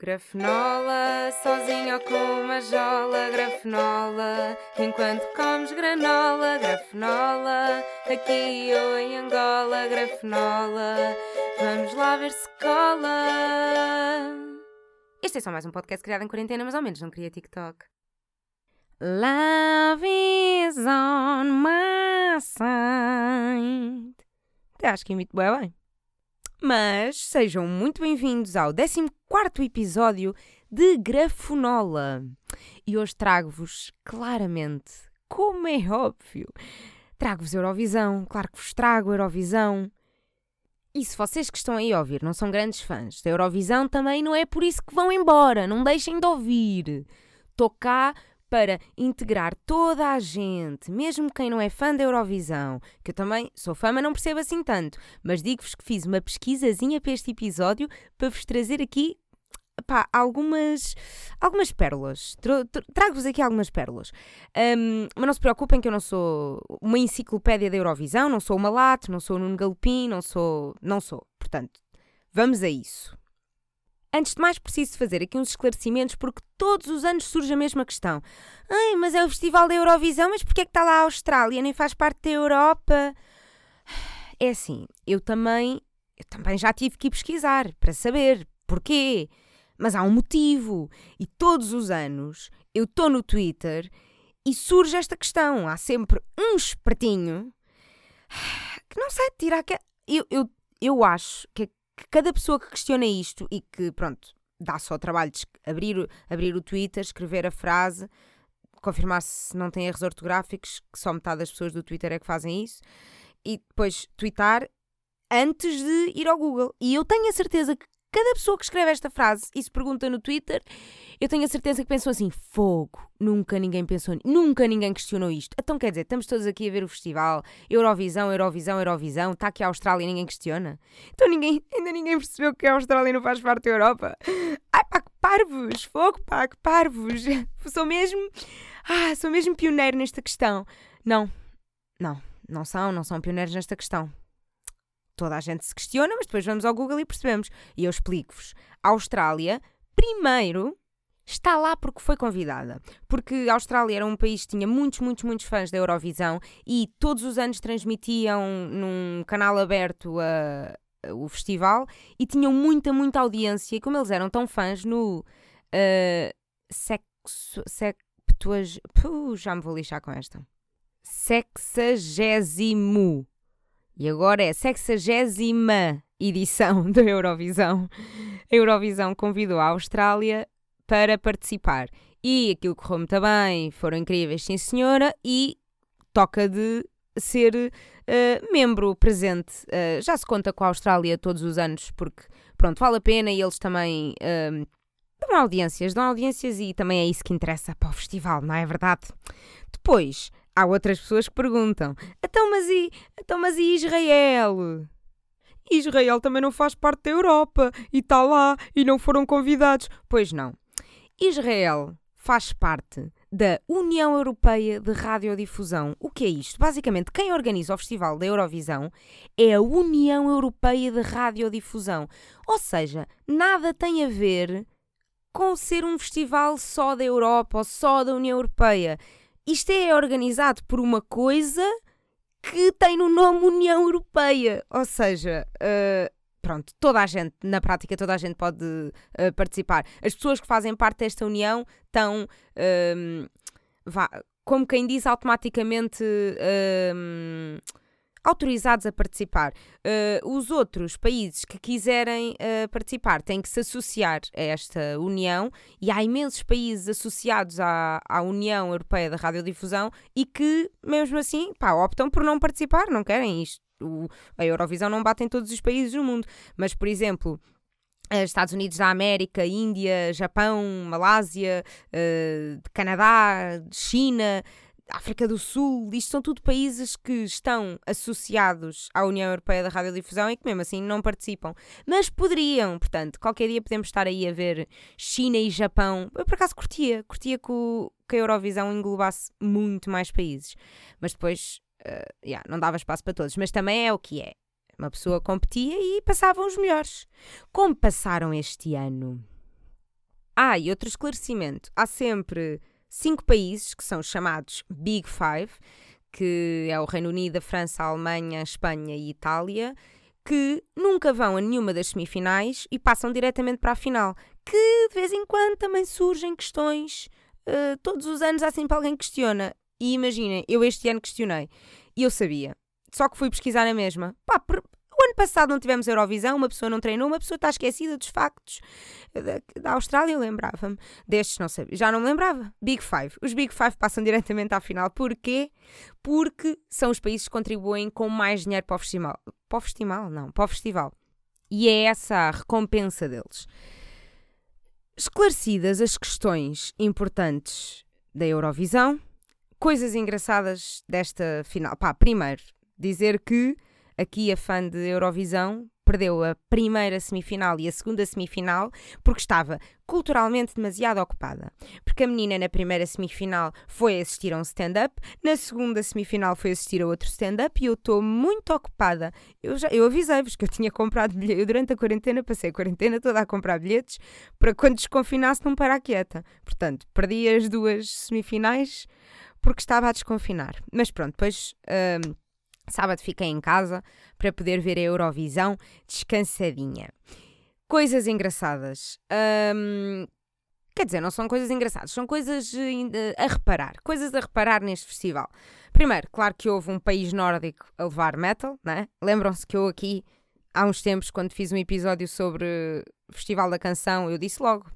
Grafenola, sozinho ou com uma jola, grafenola, enquanto comes granola, grafenola, aqui ou em Angola, grafenola, vamos lá ver se cola. Este é só mais um podcast criado em quarentena, mas ao menos não queria TikTok. Love is on my side. Até acho que imito bem bem. Mas sejam muito bem-vindos ao 14 episódio de Grafonola. E hoje trago-vos, claramente, como é óbvio, trago-vos Eurovisão, claro que vos trago Eurovisão. E se vocês que estão aí a ouvir não são grandes fãs da Eurovisão, também não é por isso que vão embora, não deixem de ouvir. Estou cá para integrar toda a gente, mesmo quem não é fã da Eurovisão, que eu também sou fã, mas não percebo assim tanto. Mas digo-vos que fiz uma pesquisazinha para este episódio para vos trazer aqui pá, algumas, algumas pérolas. Trago-vos aqui algumas pérolas. Um, mas não se preocupem que eu não sou uma enciclopédia da Eurovisão, não sou uma Lato, não sou Nuno Galopim, não sou. Não sou. Portanto, vamos a isso. Antes de mais, preciso fazer aqui uns esclarecimentos porque todos os anos surge a mesma questão. Ai, mas é o Festival da Eurovisão, mas porquê é que está lá a Austrália? Nem faz parte da Europa? É assim, eu também, eu também já tive que ir pesquisar para saber porquê. Mas há um motivo. E todos os anos eu estou no Twitter e surge esta questão. Há sempre um espertinho que não sei tirar. Que... Eu, eu, eu acho que que cada pessoa que questiona isto e que, pronto, dá só trabalho de abrir, abrir o Twitter, escrever a frase, confirmar se não tem erros ortográficos, que só metade das pessoas do Twitter é que fazem isso, e depois twittar antes de ir ao Google. E eu tenho a certeza que cada pessoa que escreve esta frase e se pergunta no Twitter, eu tenho a certeza que pensou assim: fogo, nunca ninguém pensou, nunca ninguém questionou isto. Então quer dizer, estamos todos aqui a ver o festival, Eurovisão, Eurovisão, Eurovisão, está aqui a Austrália e ninguém questiona. Então ninguém, ainda ninguém percebeu que a Austrália não faz parte da Europa. Ai pá, que parvos, fogo pá, que parvos. Sou mesmo, ah, sou mesmo pioneiro nesta questão. Não, não, não são, não são pioneiros nesta questão toda a gente se questiona, mas depois vamos ao Google e percebemos. E eu explico-vos. A Austrália, primeiro, está lá porque foi convidada. Porque a Austrália era um país que tinha muitos, muitos, muitos fãs da Eurovisão e todos os anos transmitiam num canal aberto a, a, o festival e tinham muita, muita audiência. E como eles eram tão fãs no uh, sexo, puh, já me vou lixar com esta. Sexagésimo e agora é a 60 edição da Eurovisão. A Eurovisão convidou a Austrália para participar. E aquilo correu muito bem, foram incríveis, sim senhora, e toca de ser uh, membro presente. Uh, já se conta com a Austrália todos os anos, porque pronto, vale a pena e eles também uh, dão audiências, dão audiências e também é isso que interessa para o festival, não é verdade? Depois, há outras pessoas que perguntam: então mas, e, então, mas e Israel? Israel também não faz parte da Europa e está lá e não foram convidados. Pois não. Israel faz parte da União Europeia de Radiodifusão. O que é isto? Basicamente, quem organiza o Festival da Eurovisão é a União Europeia de Radiodifusão. Ou seja, nada tem a ver com ser um festival só da Europa ou só da União Europeia isto é organizado por uma coisa que tem no nome União Europeia. Ou seja, uh, pronto, toda a gente, na prática, toda a gente pode uh, participar. As pessoas que fazem parte desta união estão, uh, vá, como quem diz, automaticamente autorizados a participar. Uh, os outros países que quiserem uh, participar têm que se associar a esta União e há imensos países associados à, à União Europeia da Radiodifusão e que, mesmo assim, pá, optam por não participar, não querem isto. O, a Eurovisão não bate em todos os países do mundo, mas, por exemplo, Estados Unidos da América, Índia, Japão, Malásia, uh, Canadá, China, África do Sul, isto são tudo países que estão associados à União Europeia da Radiodifusão e que mesmo assim não participam. Mas poderiam, portanto, qualquer dia podemos estar aí a ver China e Japão. Eu por acaso curtia, curtia que, o, que a Eurovisão englobasse muito mais países. Mas depois, uh, yeah, não dava espaço para todos. Mas também é o que é. Uma pessoa competia e passavam os melhores. Como passaram este ano? Ah, e outro esclarecimento: há sempre cinco países que são chamados Big Five, que é o Reino Unido, a França, a Alemanha, a Espanha e a Itália, que nunca vão a nenhuma das semifinais e passam diretamente para a final. Que de vez em quando também surgem questões. Uh, todos os anos há sempre alguém que questiona. E imaginem, eu este ano questionei. E eu sabia. Só que fui pesquisar na mesma. Pá, o ano passado não tivemos Eurovisão, uma pessoa não treinou, uma pessoa está esquecida dos factos. Da, da Austrália lembrava-me. Destes não sabia. Já não me lembrava. Big Five. Os Big Five passam diretamente à final. Porquê? Porque são os países que contribuem com mais dinheiro para o festival. Para o festival? Não, para o festival. E é essa a recompensa deles. Esclarecidas as questões importantes da Eurovisão, coisas engraçadas desta final. Pá, primeiro, dizer que aqui a fã de Eurovisão perdeu a primeira semifinal e a segunda semifinal porque estava culturalmente demasiado ocupada. Porque a menina na primeira semifinal foi assistir a um stand-up, na segunda semifinal foi assistir a outro stand-up e eu estou muito ocupada. Eu, já, eu avisei-vos que eu tinha comprado bilhetes. Eu durante a quarentena passei a quarentena toda a comprar bilhetes para quando desconfinasse não parar quieta. Portanto, perdi as duas semifinais porque estava a desconfinar. Mas pronto, depois. Hum, Sábado fiquei em casa para poder ver a Eurovisão descansadinha. Coisas engraçadas. Quer dizer, não são coisas engraçadas, são coisas eh, a reparar. Coisas a reparar neste festival. Primeiro, claro que houve um país nórdico a levar metal, né? Lembram-se que eu aqui, há uns tempos, quando fiz um episódio sobre Festival da Canção, eu disse logo.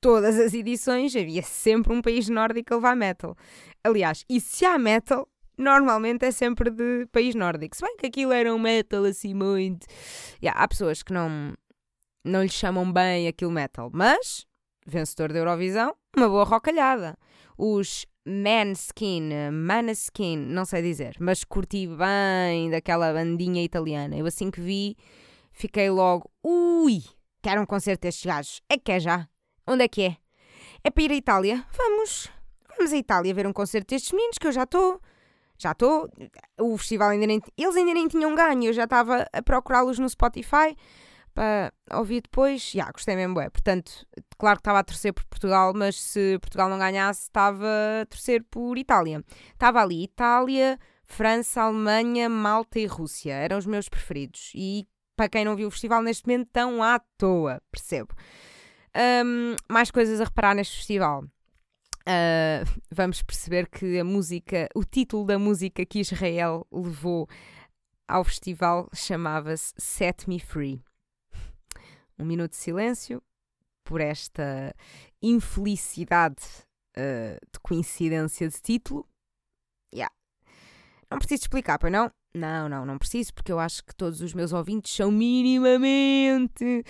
Todas as edições havia sempre um país nórdico a levar metal. Aliás, e se há metal, normalmente é sempre de país nórdico. Se bem que aquilo era um metal assim muito. Yeah, há pessoas que não, não lhe chamam bem aquilo metal, mas vencedor da Eurovisão, uma boa rocalhada. Os Manskin, Maneskin, não sei dizer, mas curti bem daquela bandinha italiana. Eu assim que vi, fiquei logo, ui, quero um concerto destes gajos. É que é já? Onde é que é? É para ir à Itália? Vamos, vamos à Itália ver um concerto destes meninos que eu já estou já estou. O festival ainda nem. Eles ainda nem tinham ganho, eu já estava a procurá-los no Spotify para ouvir depois. Já, yeah, gostei mesmo, é. Portanto, claro que estava a torcer por Portugal, mas se Portugal não ganhasse, estava a torcer por Itália. Estava ali Itália, França, Alemanha, Malta e Rússia. Eram os meus preferidos. E para quem não viu o festival neste momento, estão à toa, percebo. Um, mais coisas a reparar neste festival uh, vamos perceber que a música, o título da música que Israel levou ao festival chamava-se Set Me Free. Um minuto de silêncio por esta infelicidade uh, de coincidência de título. Yeah. Não preciso explicar, pois não? Não, não, não preciso, porque eu acho que todos os meus ouvintes são minimamente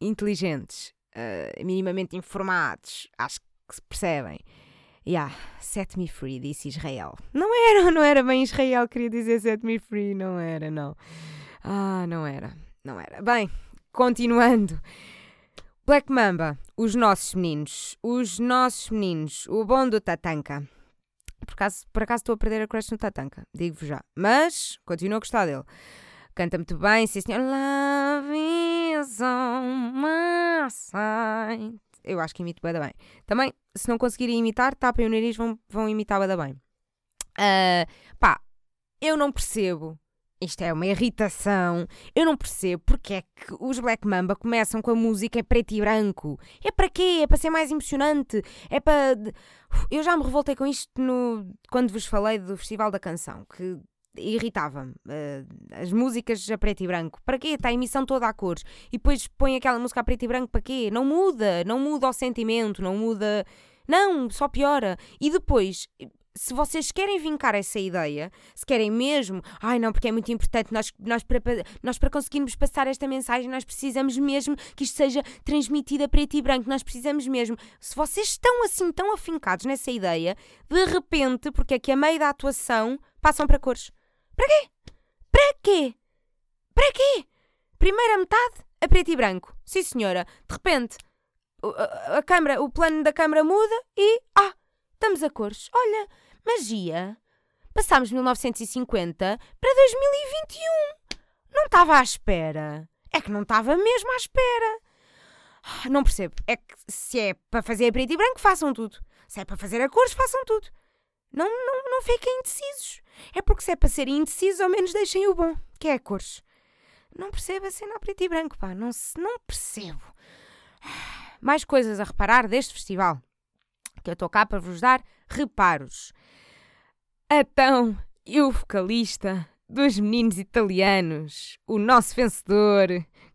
inteligentes, uh, minimamente informados. Acho que que percebem. Yeah, set me free, disse Israel. Não era, não era bem Israel, queria dizer set me free, não era, não. Ah, não era, não era. Bem, continuando. Black Mamba, os nossos meninos, os nossos meninos, o bom do Tatanka. Por acaso, por acaso estou a perder a crush no Tatanka, digo-vos já. Mas continuo a gostar dele. Canta muito bem, sim senhor. Love is on my side eu acho que imito bem bem. Também, se não conseguirem imitar, tapem o nariz, vão, vão imitar bem bem. Uh, pá, eu não percebo. Isto é uma irritação. Eu não percebo porque é que os Black Mamba começam com a música em preto e branco. É para quê? É para ser mais emocionante? É para. Eu já me revoltei com isto no... quando vos falei do Festival da Canção, que irritava-me. Uh, as músicas a preto e branco. Para quê? Está a emissão toda a cores. E depois põe aquela música a preto e branco para quê? Não muda. Não muda o sentimento. Não muda. Não, só piora. E depois, se vocês querem vincar essa ideia, se querem mesmo, ai não, porque é muito importante, nós, nós, para, nós para conseguirmos passar esta mensagem, nós precisamos mesmo que isto seja transmitido a preto e branco, nós precisamos mesmo. Se vocês estão assim tão afincados nessa ideia, de repente, porque é que a meio da atuação passam para cores. Para quê? Para quê? Para quê? Primeira metade a preto e branco. Sim, senhora. De repente, a, a, câmara, o plano da câmara muda e. Ah! Estamos a cores. Olha, magia. Passámos 1950 para 2021. Não estava à espera. É que não estava mesmo à espera. Ah, Não percebo. É que se é para fazer a preto e branco, façam tudo. Se é para fazer a cores, façam tudo. Não, não, não fiquem indecisos. É porque se é para serem indecisos, ao menos deixem o bom, que é a cores. Não percebo a cena a preto e branco, pá. Não, se- não percebo. Mais coisas a reparar deste festival. Que eu estou cá para vos dar reparos. Então, e o vocalista dos meninos italianos, o nosso vencedor,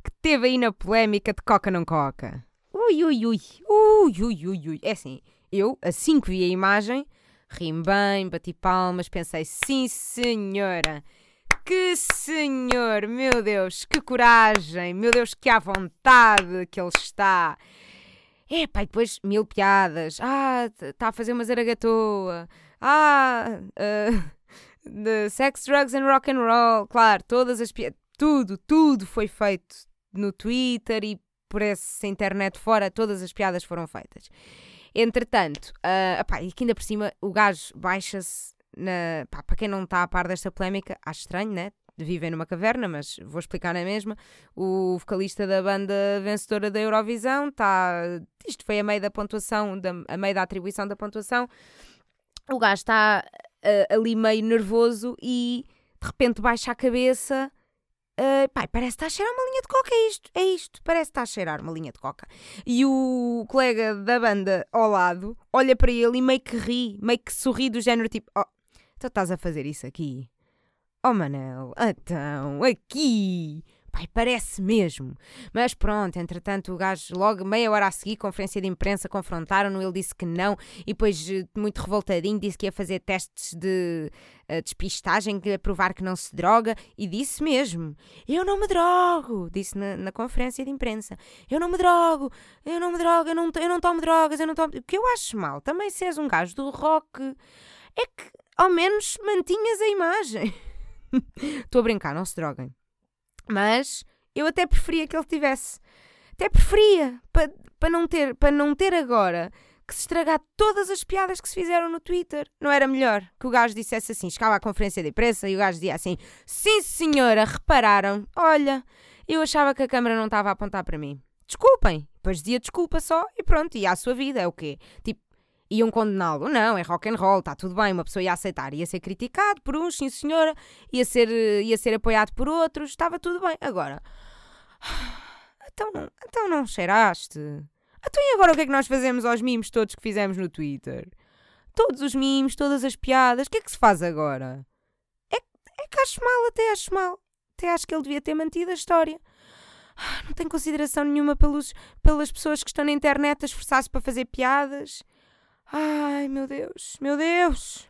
que teve aí na polémica de Coca não Coca. Ui, ui, ui, ui, ui, ui, ui. É assim, eu, assim que vi a imagem, ri-me bem, bati palmas, pensei, sim senhora, que senhor, meu Deus, que coragem, meu Deus, que à vontade que ele está. É, e depois mil piadas. Ah, está a fazer uma zaragatoa. Ah, de sex, drugs and rock and roll. Claro, todas as piadas, tudo, tudo foi feito no Twitter e por essa internet fora, todas as piadas foram feitas. Entretanto, pá, e que ainda por cima o gajo baixa-se na. Pá, para quem não está a par desta polémica, acho estranho, né? Vivem numa caverna, mas vou explicar na mesma. O vocalista da banda vencedora da Eurovisão está. Isto foi a meio da pontuação, da, a meio da atribuição da pontuação. O gajo está ah, ali meio nervoso e de repente baixa a cabeça. Ah, pai, parece que está a cheirar uma linha de coca, é isto, é isto, parece que está a cheirar uma linha de coca. E o colega da banda ao lado olha para ele e meio que ri, meio que sorri do género tipo: Oh, tu estás a fazer isso aqui? Oh Manel, então, aqui! Parece mesmo. Mas pronto, entretanto, o gajo, logo meia hora a seguir, conferência de imprensa, confrontaram-no. Ele disse que não, e depois, eh, muito revoltadinho, disse que ia fazer testes de eh, despistagem, que ia provar que não se droga, e disse mesmo: Eu não me drogo! Disse na, na conferência de imprensa: Eu não me drogo, eu não me drogo, eu não, eu não tomo drogas, eu não tomo. O que eu acho mal, também se és um gajo do rock, é que ao menos mantinhas a imagem. Estou a brincar, não se droguem. Mas eu até preferia que ele tivesse. Até preferia. Para pa não, ter, pa não ter agora que se estragar todas as piadas que se fizeram no Twitter. Não era melhor que o gajo dissesse assim, chegava à conferência de imprensa e o gajo dizia assim: Sim, senhora, repararam. Olha, eu achava que a câmara não estava a apontar para mim. Desculpem. Depois dizia desculpa só e pronto, ia à sua vida. É o quê? Tipo, iam condená-lo. Não, é rock and roll, está tudo bem, uma pessoa ia aceitar, ia ser criticado por uns, sim senhora, ia ser, eh, ia ser apoiado por outros, estava tudo bem. Agora, então então não cheiraste? Então e agora o que é que nós fazemos aos mimos todos que fizemos no Twitter? Todos os mimos, todas as piadas, o que é que se faz agora? É, é que acho mal, até acho mal. Até acho que ele devia ter mantido a história. Ah, Não tem consideração nenhuma pelos, pelas pessoas que estão na internet a esforçar-se para fazer piadas. Ai, meu Deus, meu Deus.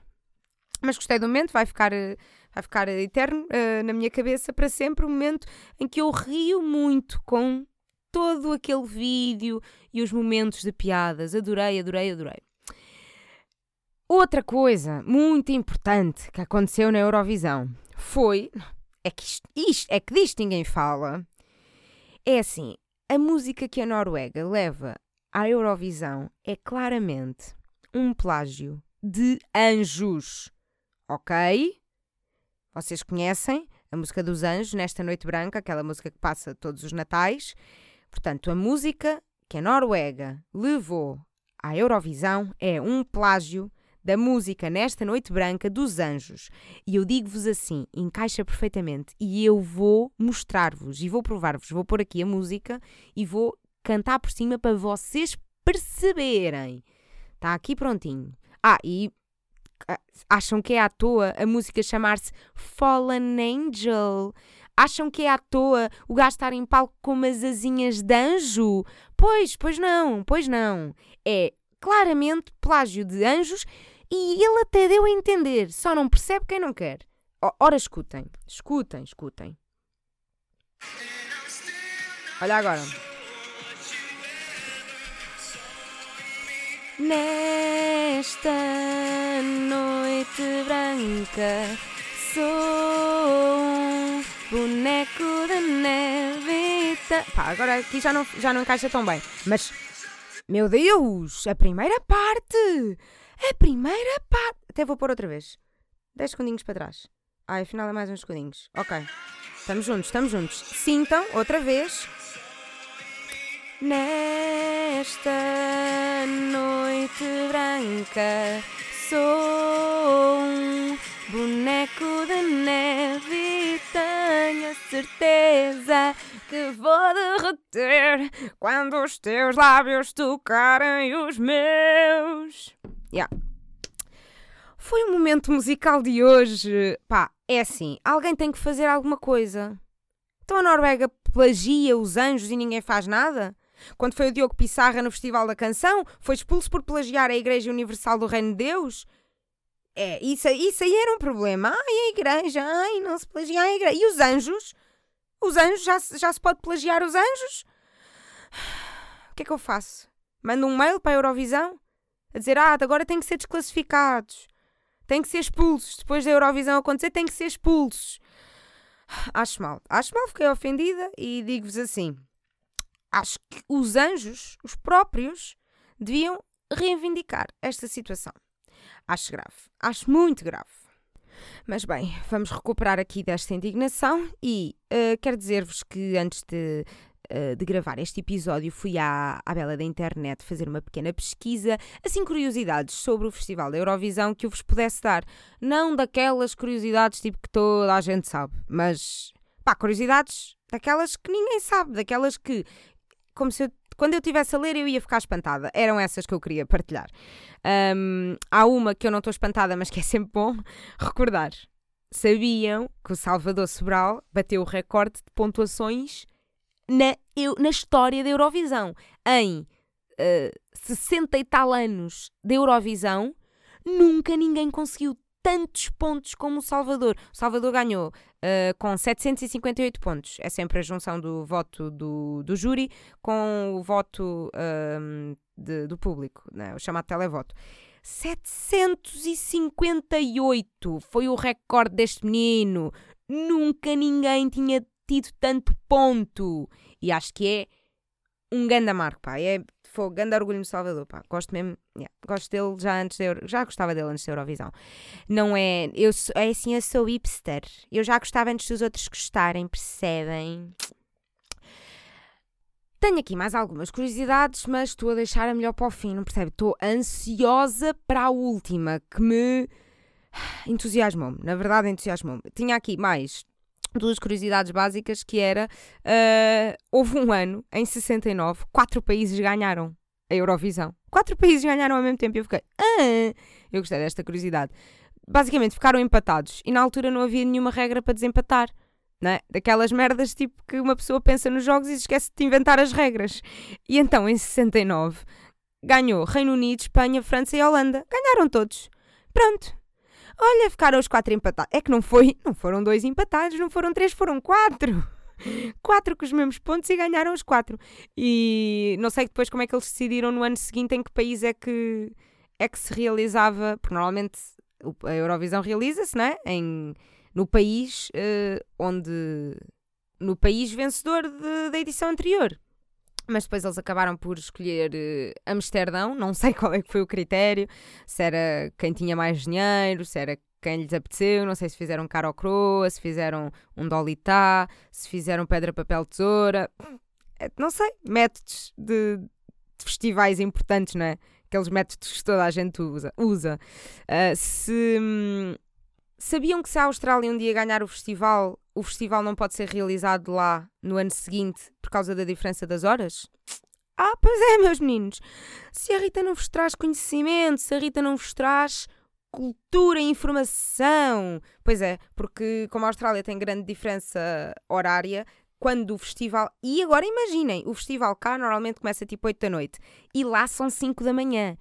Mas gostei do momento, vai ficar, eh, vai ficar eterno eh, na minha cabeça para sempre o momento em que eu rio muito com todo aquele vídeo e os momentos de piadas. Adorei, adorei, adorei. Outra coisa muito importante que aconteceu na Eurovisão foi. É que isto, isto é que disto ninguém fala. É assim, a música que a Noruega leva à Eurovisão é claramente um plágio de anjos. Ok? Vocês conhecem a música dos anjos, Nesta Noite Branca, aquela música que passa todos os natais. Portanto, a música que a Noruega levou à Eurovisão é um plágio da música Nesta Noite Branca dos Anjos. E eu digo-vos assim, encaixa perfeitamente. E eu vou mostrar-vos e vou provar-vos. Vou pôr aqui a música e vou cantar por cima para vocês perceberem. Está aqui prontinho. Ah, e ah, acham que é à toa a música chamar-se Fallen Angel? Acham que é à toa o gajo estar em palco com umas asinhas de anjo? Pois, pois não, pois não. É claramente plágio de anjos e ele até deu a entender, só não percebe quem não quer. Ora, escutem, escutem, escutem. Olha agora. Nesta noite branca sou um boneco de neve. Pá, agora aqui já não, já não encaixa tão bem. Mas, meu Deus, a primeira parte! A primeira parte! Até vou pôr outra vez. 10 segundinhos para trás. Ai, afinal é mais uns segundinhos. Ok. Estamos juntos, estamos juntos. Sintam, outra vez. Nesta noite branca sou um boneco de neve e tenho a certeza que vou derreter quando os teus lábios tocarem os meus. Yeah. Foi o momento musical de hoje. Pá, é assim, alguém tem que fazer alguma coisa. Então a Noruega plagia os anjos e ninguém faz nada? Quando foi o Diogo Pissarra no Festival da Canção, foi expulso por plagiar a Igreja Universal do Reino de Deus? É, isso, isso aí era um problema. Ai, a igreja, ai, não se plagia a igreja. E os anjos? Os anjos, já, já se pode plagiar os anjos? O que é que eu faço? Mando um mail para a Eurovisão? A dizer, ah, agora têm que ser desclassificados. Têm que ser expulsos. Depois da Eurovisão acontecer, têm que ser expulsos. Acho mal. Acho mal, fiquei ofendida e digo-vos assim acho que os anjos, os próprios, deviam reivindicar esta situação. Acho grave. Acho muito grave. Mas bem, vamos recuperar aqui desta indignação e uh, quero dizer-vos que antes de, uh, de, gravar este episódio fui à, à Bela da Internet fazer uma pequena pesquisa, assim curiosidades sobre o Festival da Eurovisão que eu vos pudesse dar. Não daquelas curiosidades tipo que toda a gente sabe, mas pá, curiosidades daquelas que ninguém sabe, daquelas que como se eu, quando eu estivesse a ler eu ia ficar espantada. Eram essas que eu queria partilhar. Um, há uma que eu não estou espantada, mas que é sempre bom recordar. Sabiam que o Salvador Sobral bateu o recorde de pontuações na, eu, na história da Eurovisão. Em uh, 60 e tal anos da Eurovisão, nunca ninguém conseguiu tantos pontos como o Salvador. O Salvador ganhou uh, com 758 pontos. É sempre a junção do voto do, do júri com o voto uh, de, do público, né? o chamado televoto. 758 foi o recorde deste menino. Nunca ninguém tinha tido tanto ponto. E acho que é um grande marco, pá. É foi grande orgulho no Salvador, pá. Gosto mesmo, yeah, gosto dele já antes da Euro, já gostava dele antes da Eurovisão. Não é, eu é assim, eu sou hipster. Eu já gostava antes dos outros gostarem, percebem? Tenho aqui mais algumas curiosidades, mas estou a deixar a melhor para o fim, não percebe? Estou ansiosa para a última, que me entusiasmou-me. Na verdade, entusiasmou-me. Tinha aqui mais duas curiosidades básicas que era uh, houve um ano em 69 quatro países ganharam a Eurovisão. Quatro países ganharam ao mesmo tempo. E eu fiquei ah! eu gostei desta curiosidade. Basicamente ficaram empatados. E na altura não havia nenhuma regra para desempatar né? daquelas merdas tipo que uma pessoa pensa nos jogos e esquece de inventar as regras. E então em 69 ganhou Reino Unido, Espanha, França e Holanda. Ganharam todos. Pronto Olha, ficaram os quatro empatados. É que não foi, não foram dois empatados, não foram três, foram quatro. Quatro com os mesmos pontos e ganharam os quatro. E não sei depois como é que eles decidiram no ano seguinte em que país é que, é que se realizava, porque normalmente a Eurovisão realiza-se, né? Em, no país uh, onde. no país vencedor de, da edição anterior mas depois eles acabaram por escolher uh, Amsterdão, não sei qual é que foi o critério, se era quem tinha mais dinheiro, se era quem lhes apeteceu, não sei se fizeram cara ou croa, se fizeram um dolitá, se fizeram pedra, papel, tesoura, é, não sei, métodos de, de, festivais importantes, não é? Aqueles métodos que toda a gente usa. usa. Uh, se hum, sabiam que se a Austrália um dia ganhar o festival, o festival não pode ser realizado lá no ano seguinte por causa da diferença das horas? Ah, pois é, meus meninos. Se a Rita não vos traz conhecimento, se a Rita não vos traz cultura e informação. Pois é, porque como a Austrália tem grande diferença horária, quando o festival. E agora imaginem, o festival cá normalmente começa tipo 8 da noite e lá são 5 da manhã.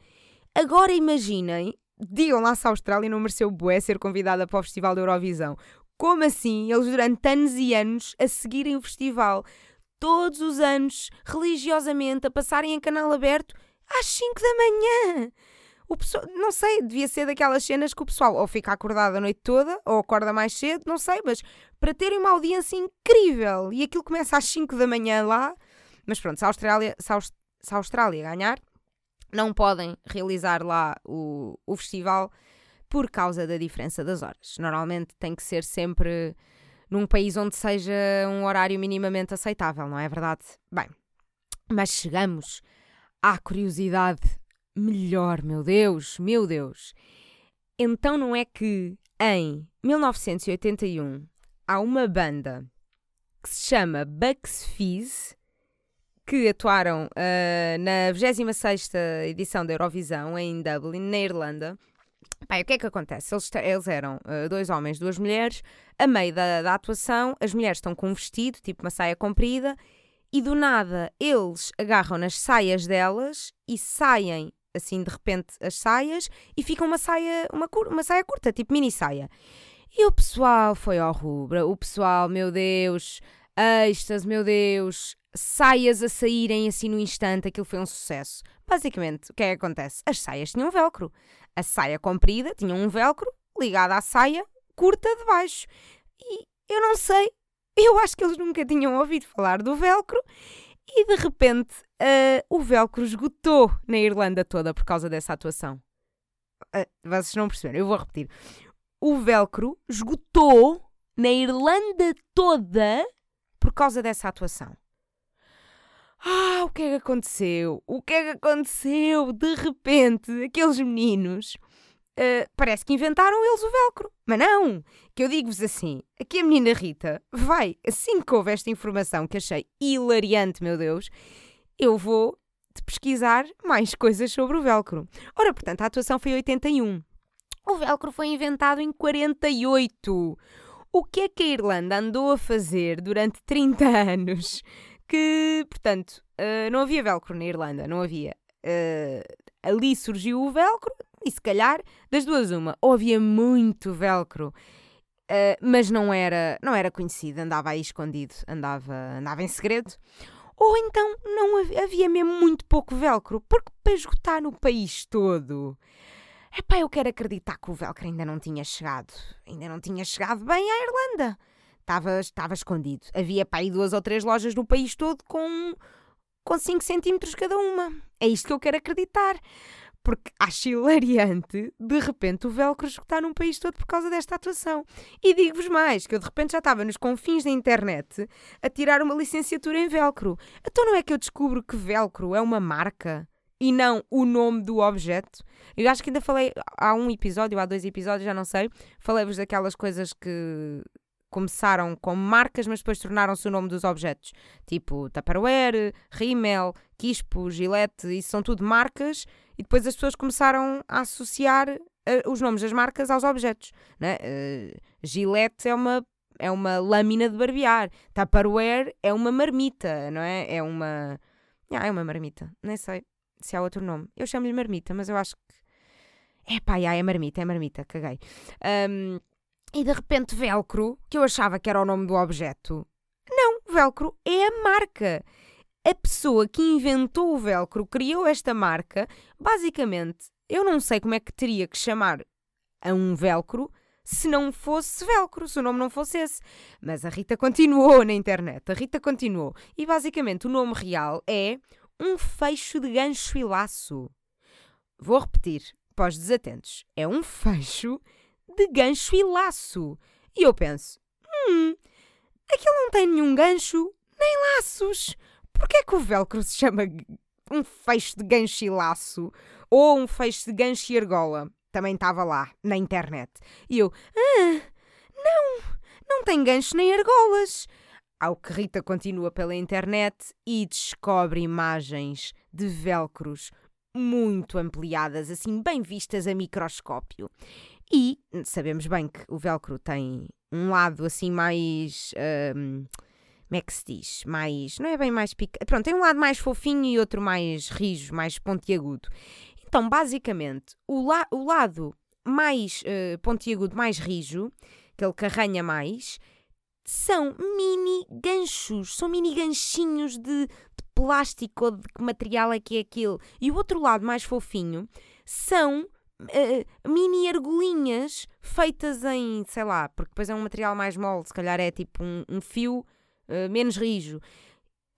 Agora imaginem, digam lá se a Austrália não mereceu bué ser convidada para o Festival da Eurovisão. Como assim eles durante anos e anos a seguirem o festival, todos os anos, religiosamente, a passarem em canal aberto às 5 da manhã? O pessoal, não sei, devia ser daquelas cenas que o pessoal ou fica acordado a noite toda ou acorda mais cedo, não sei, mas para terem uma audiência incrível e aquilo começa às 5 da manhã lá. Mas pronto, se a Austrália, se a, se a Austrália ganhar, não podem realizar lá o, o festival por causa da diferença das horas. Normalmente tem que ser sempre num país onde seja um horário minimamente aceitável, não é verdade? Bem, Mas chegamos à curiosidade melhor, meu Deus, meu Deus. Então não é que em 1981 há uma banda que se chama Bucks Fizz que atuaram uh, na 26 edição da Eurovisão em Dublin, na Irlanda. O que é que acontece? Eles, eles eram uh, dois homens, duas mulheres. A meio da, da atuação, as mulheres estão com um vestido, tipo uma saia comprida, e do nada eles agarram nas saias delas e saem assim de repente as saias e fica uma saia, uma, uma saia curta, tipo mini saia. E o pessoal foi ao rubra, o pessoal, meu Deus, êxtase, meu Deus, saias a saírem assim no instante, aquilo foi um sucesso. Basicamente, o que é que acontece? As saias tinham velcro. A saia comprida tinha um velcro ligado à saia curta de baixo. E eu não sei, eu acho que eles nunca tinham ouvido falar do velcro e de repente uh, o velcro esgotou na Irlanda toda por causa dessa atuação. Uh, vocês não perceberam, eu vou repetir. O velcro esgotou na Irlanda toda por causa dessa atuação. Ah, o que é que aconteceu? O que é que aconteceu? De repente, aqueles meninos uh, parece que inventaram eles o velcro. Mas não! Que eu digo-vos assim: aqui a menina Rita vai, assim que houve esta informação que achei hilariante, meu Deus, eu vou pesquisar mais coisas sobre o velcro. Ora, portanto, a atuação foi em 81. O velcro foi inventado em 48. O que é que a Irlanda andou a fazer durante 30 anos? Que, portanto, uh, não havia velcro na Irlanda, não havia. Uh, ali surgiu o velcro e se calhar das duas uma. Ou havia muito velcro, uh, mas não era, não era conhecido, andava aí escondido, andava, andava em segredo. Ou então não havia, havia mesmo muito pouco velcro, porque para esgotar no país todo Epá, eu quero acreditar que o velcro ainda não tinha chegado. Ainda não tinha chegado bem à Irlanda. Estava, estava escondido. Havia pá, aí duas ou três lojas no país todo com, com 5 centímetros cada uma. É isto que eu quero acreditar. Porque acho hilariante, de repente, o velcro esgotar num país todo por causa desta atuação. E digo-vos mais, que eu de repente já estava nos confins da internet a tirar uma licenciatura em velcro. Então não é que eu descubro que velcro é uma marca? e não o nome do objeto. Eu acho que ainda falei há um episódio, há dois episódios, já não sei. Falei-vos daquelas coisas que começaram como marcas, mas depois tornaram-se o nome dos objetos. Tipo Tupperware, Rimmel, Quispo, Gillette, isso são tudo marcas. E depois as pessoas começaram a associar uh, os nomes das marcas aos objetos. Né? Uh, Gillette é uma é uma lâmina de barbear. Tupperware é uma marmita, não é? É uma. Ah, é uma marmita, nem sei se há outro nome. Eu chamo-lhe marmita, mas eu acho que. É pá, é marmita, é marmita, caguei. Um, e de repente, velcro, que eu achava que era o nome do objeto. Não, velcro é a marca. A pessoa que inventou o velcro criou esta marca. Basicamente, eu não sei como é que teria que chamar a um velcro se não fosse velcro, se o nome não fosse esse. Mas a Rita continuou na internet, a Rita continuou. E basicamente o nome real é um fecho de gancho e laço. Vou repetir, para os desatentos. É um fecho de gancho e laço. E eu penso, hum, aquilo não tem nenhum gancho nem laços. Porquê é que o velcro se chama um fecho de gancho e laço? Ou um fecho de gancho e argola? Também estava lá, na internet. E eu, ah, não, não tem gancho nem argolas. Ao que Rita continua pela internet e descobre imagens de velcros muito ampliadas, assim, bem vistas a microscópio. E sabemos bem que o velcro tem um lado assim mais. Um, como é que se diz? Mais. Não é bem mais pica. Pronto, tem um lado mais fofinho e outro mais rijo, mais pontiagudo. Então, basicamente, o, la o lado mais uh, pontiagudo, mais rijo, aquele que arranha mais, são mini ganchos, são mini ganchinhos de, de plástico ou de que material é que é aquilo. E o outro lado mais fofinho são uh, mini argolinhas feitas em, sei lá, porque depois é um material mais mole, se calhar é tipo um, um fio uh, menos rijo.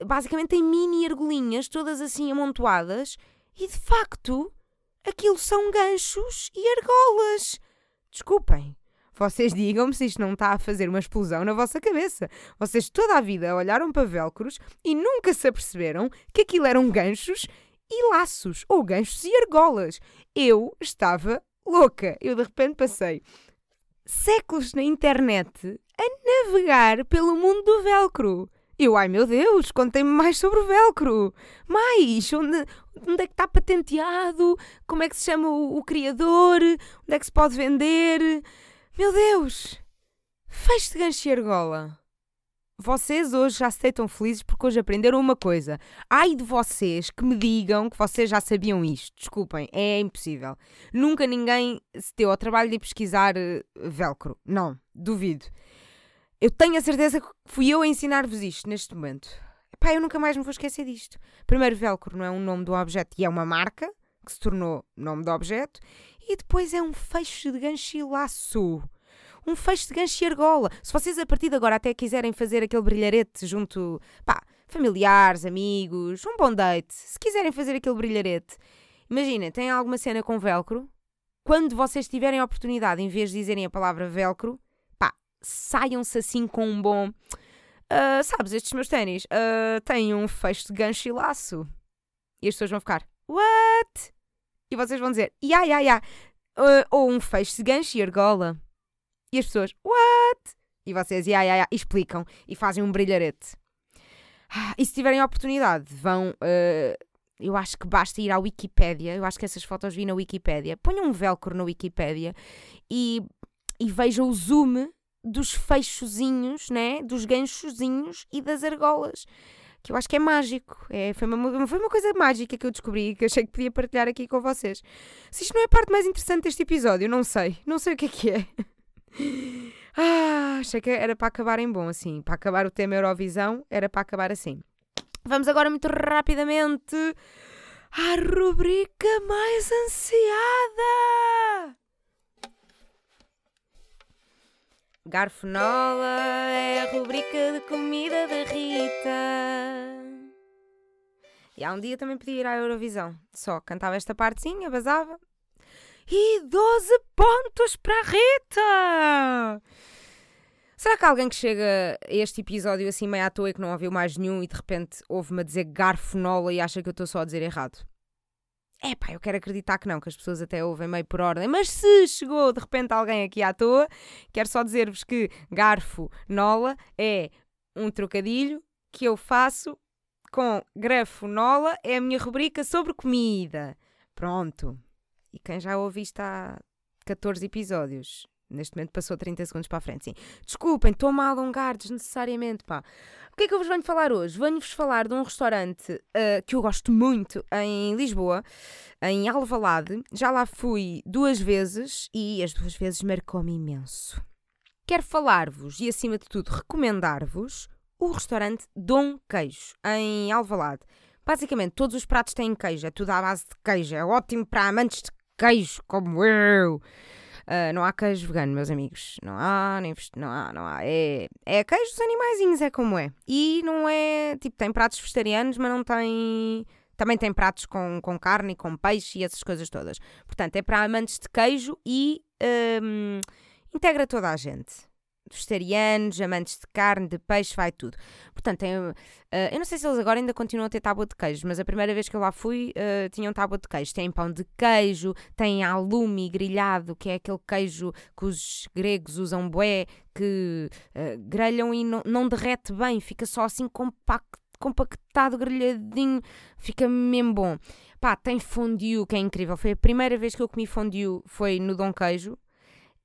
Basicamente tem mini argolinhas, todas assim amontoadas, e de facto aquilo são ganchos e argolas. Desculpem, Vocês digam-me se isto não está a fazer uma explosão na vossa cabeça. Vocês toda a vida olharam para velcros e nunca se aperceberam que aquilo eram ganchos e laços, ou ganchos e argolas. Eu estava louca. Eu de repente passei séculos na internet a navegar pelo mundo do velcro. Eu, ai meu Deus, contem-me mais sobre o velcro. Mais, onde, onde é que está patenteado? Como é que se chama o, o criador? Onde é que se pode vender? Meu Deus! Feixe de gancho e argola. Vocês hoje já se deitam felizes porque hoje aprenderam uma coisa. Ai de vocês que me digam que vocês já sabiam isto. Desculpem, é impossível. Nunca ninguém se deu ao trabalho de pesquisar uh, velcro. Não, duvido. Eu tenho a certeza que fui eu a ensinar-vos isto neste momento. Pá, eu nunca mais me vou esquecer disto. Primeiro, velcro não é um nome do objeto e é uma marca que se tornou nome do objeto. E depois é um fecho de gancho e laço. Um fecho de gancho e argola. Se vocês a partir de agora até quiserem fazer aquele brilharete junto, pá, familiares, amigos, um bom date, se quiserem fazer aquele brilharete, imagina, tem alguma cena com velcro, quando vocês tiverem a oportunidade, em vez de dizerem a palavra velcro, saiam-se assim com um bom. Uh, sabes, estes meus ténis uh, têm um fecho de gancho e laço. E as pessoas vão ficar, what? E vocês vão dizer, ya, ya. Uh, ou um fecho de gancho e argola. E as pessoas, what? E vocês, ya, ya. E explicam e fazem um brilharete. Ah, e se tiverem a oportunidade, vão. Uh, eu acho que basta ir à Wikipédia. Eu acho que essas fotos vi na Wikipédia. Ponham um velcro na Wikipédia e, e vejam o zoom dos fechozinhos, né? Dos ganchozinhos e das argolas. Que eu acho que é mágico. É, foi, uma, foi uma coisa mágica que eu descobri que achei que podia partilhar aqui com vocês. Se isto não é a parte mais interessante deste episódio, não sei. Não sei o que é que é. Ah, achei que era para acabar em bom, assim. Para acabar o tema Eurovisão, era para acabar assim. Vamos agora muito rapidamente à rubrica mais ansiada. Garfonola é a rubrica de comida da Rita. E há um dia também podia ir à Eurovisão. Só cantava esta partezinha, basava. E 12 pontos para a Rita! Será que alguém que chega a este episódio assim meio à toa e que não ouviu mais nenhum e de repente ouve-me a dizer garfonola e acha que eu estou só a dizer errado? É pá, eu quero acreditar que não, que as pessoas até ouvem meio por ordem, mas se chegou de repente alguém aqui à toa, quero só dizer-vos que garfo nola é um trocadilho que eu faço com grafo nola, é a minha rubrica sobre comida. Pronto. E quem já ouviu isto há 14 episódios, neste momento passou 30 segundos para a frente, sim. Desculpem, estou-me a alongar desnecessariamente, pá que é que eu vos venho falar hoje? Venho-vos falar de um restaurante uh, que eu gosto muito em Lisboa, em Alvalade. Já lá fui duas vezes e as duas vezes marcou-me imenso. Quero falar-vos e, acima de tudo, recomendar-vos o restaurante Dom Queijo, em Alvalade. Basicamente, todos os pratos têm queijo, é tudo à base de queijo. É ótimo para amantes de queijo, como eu. Uh, não há queijo vegano, meus amigos. Não há, nem não há, não há. É, é queijo dos animaizinhos, é como é. E não é, tipo, tem pratos vegetarianos, mas não tem... Também tem pratos com, com carne e com peixe e essas coisas todas. Portanto, é para amantes de queijo e um, integra toda a gente vegetarianos, amantes de carne, de peixe, vai tudo. Portanto, uh, eu não sei se eles agora ainda continuam a ter tábua de queijo, mas a primeira vez que eu lá fui uh, tinham tábua de queijo. Tem pão de queijo, tem alume grelhado, que é aquele queijo que os gregos usam bué, que uh, grelham e não, não derrete bem, fica só assim compacto compactado, grelhadinho, fica mesmo bom. Pá, tem fondue, que é incrível. Foi a primeira vez que eu comi fondue, foi no Dom Queijo.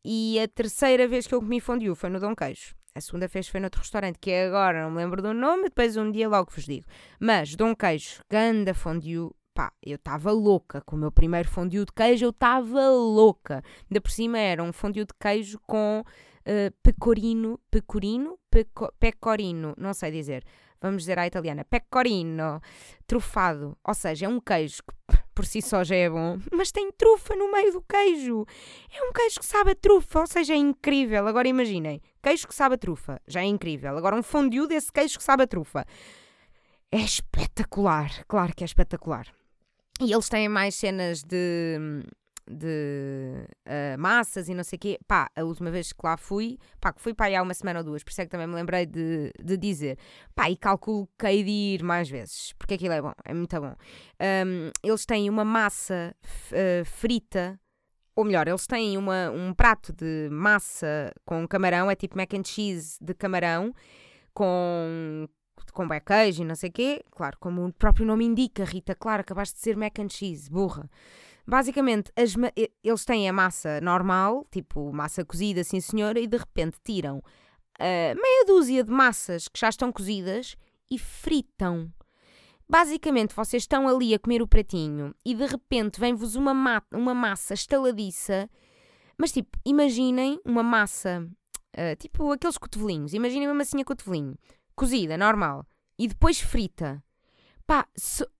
E a terceira vez que eu comi fondue foi no Dom Queijo. A segunda vez foi noutro restaurante, que é agora, não me lembro do nome, depois um dia logo vos digo. Mas Dom Queijo, ganda fondue, pá, eu estava louca. Com o meu primeiro fondue de queijo, eu estava louca. Ainda por cima era um fondue de queijo com uh, pecorino, pecorino, peco, pecorino, não sei dizer. Vamos dizer à italiana, pecorino, trufado. Ou seja, é um queijo que por si só já é bom, mas tem trufa no meio do queijo. É um queijo que sabe a trufa, ou seja, é incrível. Agora imaginem, queijo que sabe a trufa, já é incrível. Agora um fondue desse queijo que sabe a trufa. É espetacular, claro que é espetacular. E eles têm mais cenas de de uh, massas e não sei o quê. Pá, a última vez que lá fui, pá, que fui para aí há uma semana ou duas, por isso é que também me lembrei de, de dizer. Pá, e calculo que hei de ir mais vezes, porque aquilo é bom, é muito bom. Um, eles têm uma massa uh, frita, ou melhor, eles têm uma, um prato de massa com camarão, é tipo mac and cheese de camarão, com com queijo e não sei o quê. Claro, como o próprio nome indica, Rita, claro, acabaste de ser mac and cheese, burra. Basicamente, as, eles têm a massa normal, tipo massa cozida, sim senhora, e de repente tiram uh, meia dúzia de massas que já estão cozidas e fritam. Basicamente, vocês estão ali a comer o pratinho e de repente vem-vos uma, ma uma massa estaladiça, mas tipo, imaginem uma massa, uh, tipo aqueles cotovelinhos, imaginem uma massinha cotovelinho, cozida, normal, e depois frita. Pá,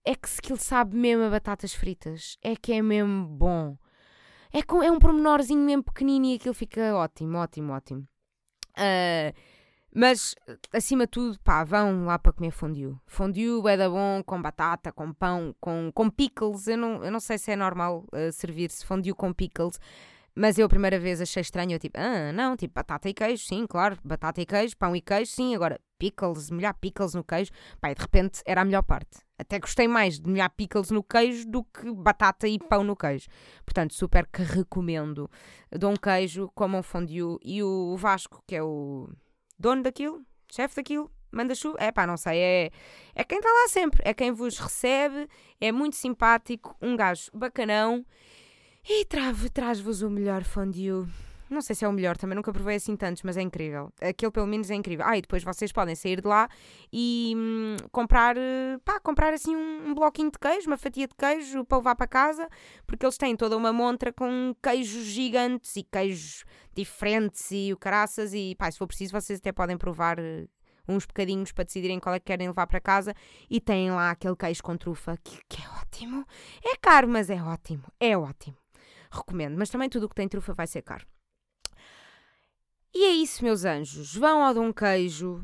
é que ele sabe mesmo a batatas fritas. É que é mesmo bom. É, com, é um pormenorzinho mesmo pequenino e aquilo fica ótimo, ótimo, ótimo. Uh, mas, acima de tudo, pá, vão lá para comer fondue. Fondue é da bom, com batata, com pão, com, com pickles. Eu não, eu não sei se é normal uh, servir-se fondue com pickles. Mas eu a primeira vez achei estranho, eu tipo, ah, não, tipo, batata e queijo, sim, claro, batata e queijo, pão e queijo, sim, agora pickles, molhar pickles no queijo, pá, e de repente era a melhor parte. Até gostei mais de molhar pickles no queijo do que batata e pão no queijo. Portanto, super que recomendo. Dou um queijo, comam fondue e o Vasco, que é o dono daquilo, chefe daquilo, manda chuva. É pá, não sei, é, é quem está lá sempre, é quem vos recebe, é muito simpático, um gajo bacanão e traz-vos o melhor fondue. Não sei se é o melhor, também nunca provei assim tantos, mas é incrível. Aquele pelo menos é incrível. Ah, e depois vocês podem sair de lá e hum, comprar, pá, comprar assim um, um, bloquinho de queijo, uma fatia de queijo para levar para casa, porque eles têm toda uma montra com queijos gigantes e queijos diferentes e o caraças e pá, se for preciso vocês até podem provar eh, uns bocadinhos para decidirem qual é que querem levar para casa e têm lá aquele queijo com trufa que, que é ótimo. É caro, mas é ótimo. É ótimo recomendo. Mas também tudo o que tem trufa vai ser caro. E é isso, meus anjos. Vão ao Dom Queijo.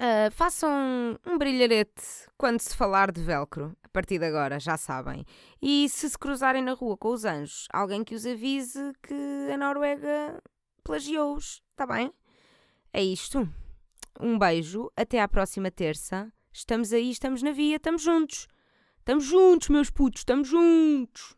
Uh, façam um brilharete quando se falar de velcro. A partir de agora, já sabem. E se se cruzarem na rua com os anjos, alguém que os avise que a Noruega plagiou-os. Está bem? É isto. Um beijo. Até à próxima terça. Estamos aí, estamos na via, estamos juntos. Estamos juntos, meus putos, estamos juntos.